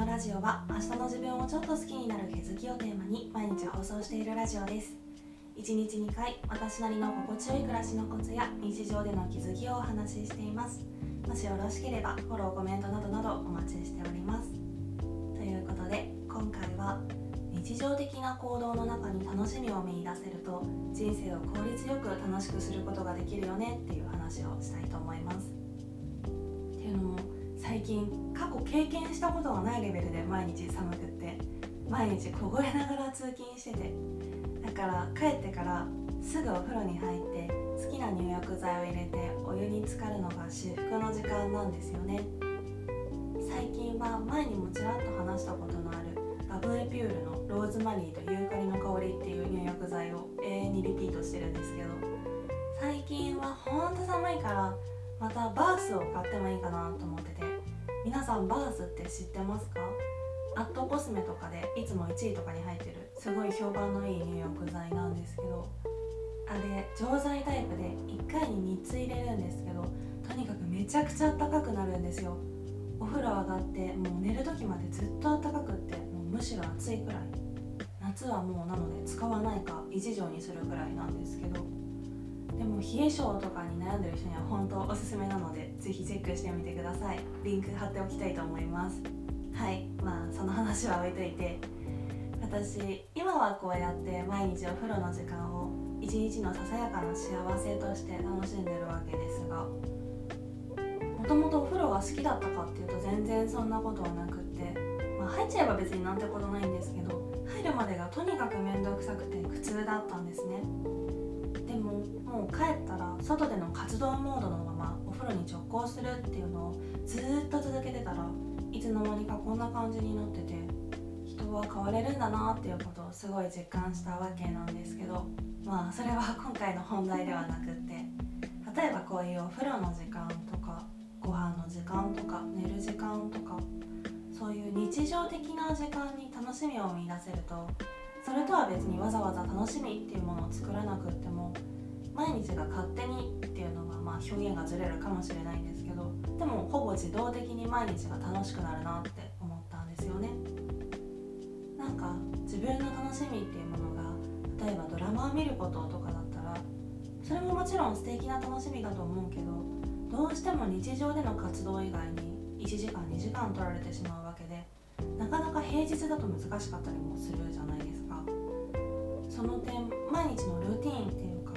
のラジオは明日の自分をちょっと好きになる気づきをテーマに毎日放送しているラジオです。1日2回私なりの心地よい暮らしのコツや日常での気づきをお話ししています。もしよろしければフォローコメントなどなどお待ちしております。ということで今回は日常的な行動の中に楽しみを見いだせると人生を効率よく楽しくすることができるよねっていう話をしたいと思います。っていうのも最近過去経験したことがないレベルで毎日寒くって毎日凍えながら通勤しててだから帰ってからすぐお風呂に入って好きな入浴剤を入れてお湯に浸かるのが至福の時間なんですよね。最近は前にもちらっと話したことのあるバブエピュールのローズマリーとユーカリの香りっていう入浴剤を永遠にリピートしてるんですけど最近はほんと寒いからまたバースを買ってもいいかなと思ってて皆さんバースって知ってますか？アットコスメとかでいつも1位とかに入ってるすごい評判のいい入浴剤なんですけどあれ錠剤タイプで1回に3つ入れるんですけどとにかくめちゃくちゃ暖かくなるんですよ。お風呂上がってもう寝る時までずっと暖かくってもうむしろ暑いくらい。夏はもうなので使わないか1錠にするくらいなんですけど。冷え性とかに悩んでる人には本当おすすめなのでぜひチェックしてみてください。リンク貼っておきたいと思います。はい。まあその話は置いといて私今はこうやって毎日お風呂の時間を一日のささやかな幸せとして楽しんでるわけですがもともとお風呂が好きだったかっていうと全然そんなことはなくって、まあ、入っちゃえば別になんてことないんですけど入るまでがとにかく面倒くさくて苦痛だったんですね。でももう帰ったら外での活動モードのままお風呂に直行するっていうのをずっと続けてたらいつの間にかこんな感じになってて人は変われるんだなっていうことをすごい実感したわけなんですけどまあそれは今回の本題ではなくって例えばこういうお風呂の時間とかご飯の時間とか寝る時間とかそういう日常的な時間に楽しみを見出せるとそれとは別にわざわざ楽しみっていうものを作らなくっても毎日が勝手にっていうのはまあ表現がずれるかもしれないんですけどでもほぼ自動的に毎日が楽しくなるなって思ったんですよね。なんか自分の楽しみっていうものが例えばドラマを見ることとかだったらそれももちろん素敵な楽しみだと思うけどどうしても日常での活動以外に1時間2時間取られてしまうわけでなかなか平日だと難しかったりもするじゃないですか。その点毎日のルーティーンっていうか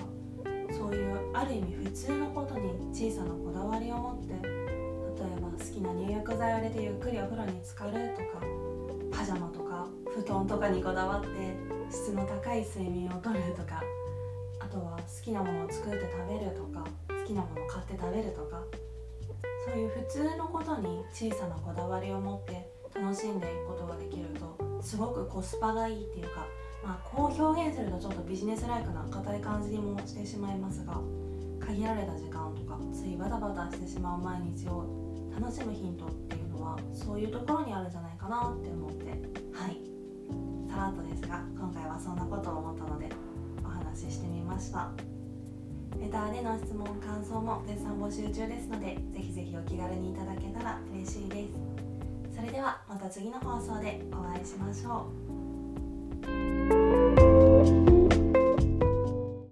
そういうある意味普通のことに小さなこだわりを持って例えば好きな入浴剤を入れてゆっくりお風呂に浸かるとかパジャマとか布団とかにこだわって質の高い睡眠をとるとかあとは好きなものを作って食べるとか好きなものを買って食べるとかそういう普通のことに小さなこだわりを持って楽しんでいくことができるとすごくコスパがいいっていうか、まあ、こう表現するとちょっとビジネスライクな硬い感じにもしてしまいますが限られた時間とかついバタバタしてしまう毎日を楽しむヒントっていうのはそういうところにあるんじゃないかなって思って。はい。さらっとですが今回はそんなことを思ったのでお話ししてみました。レターでの質問感想も絶賛募集中ですのでぜひぜひお気軽にいただけたら嬉しいです。それではまた次の放送でお会いしましょう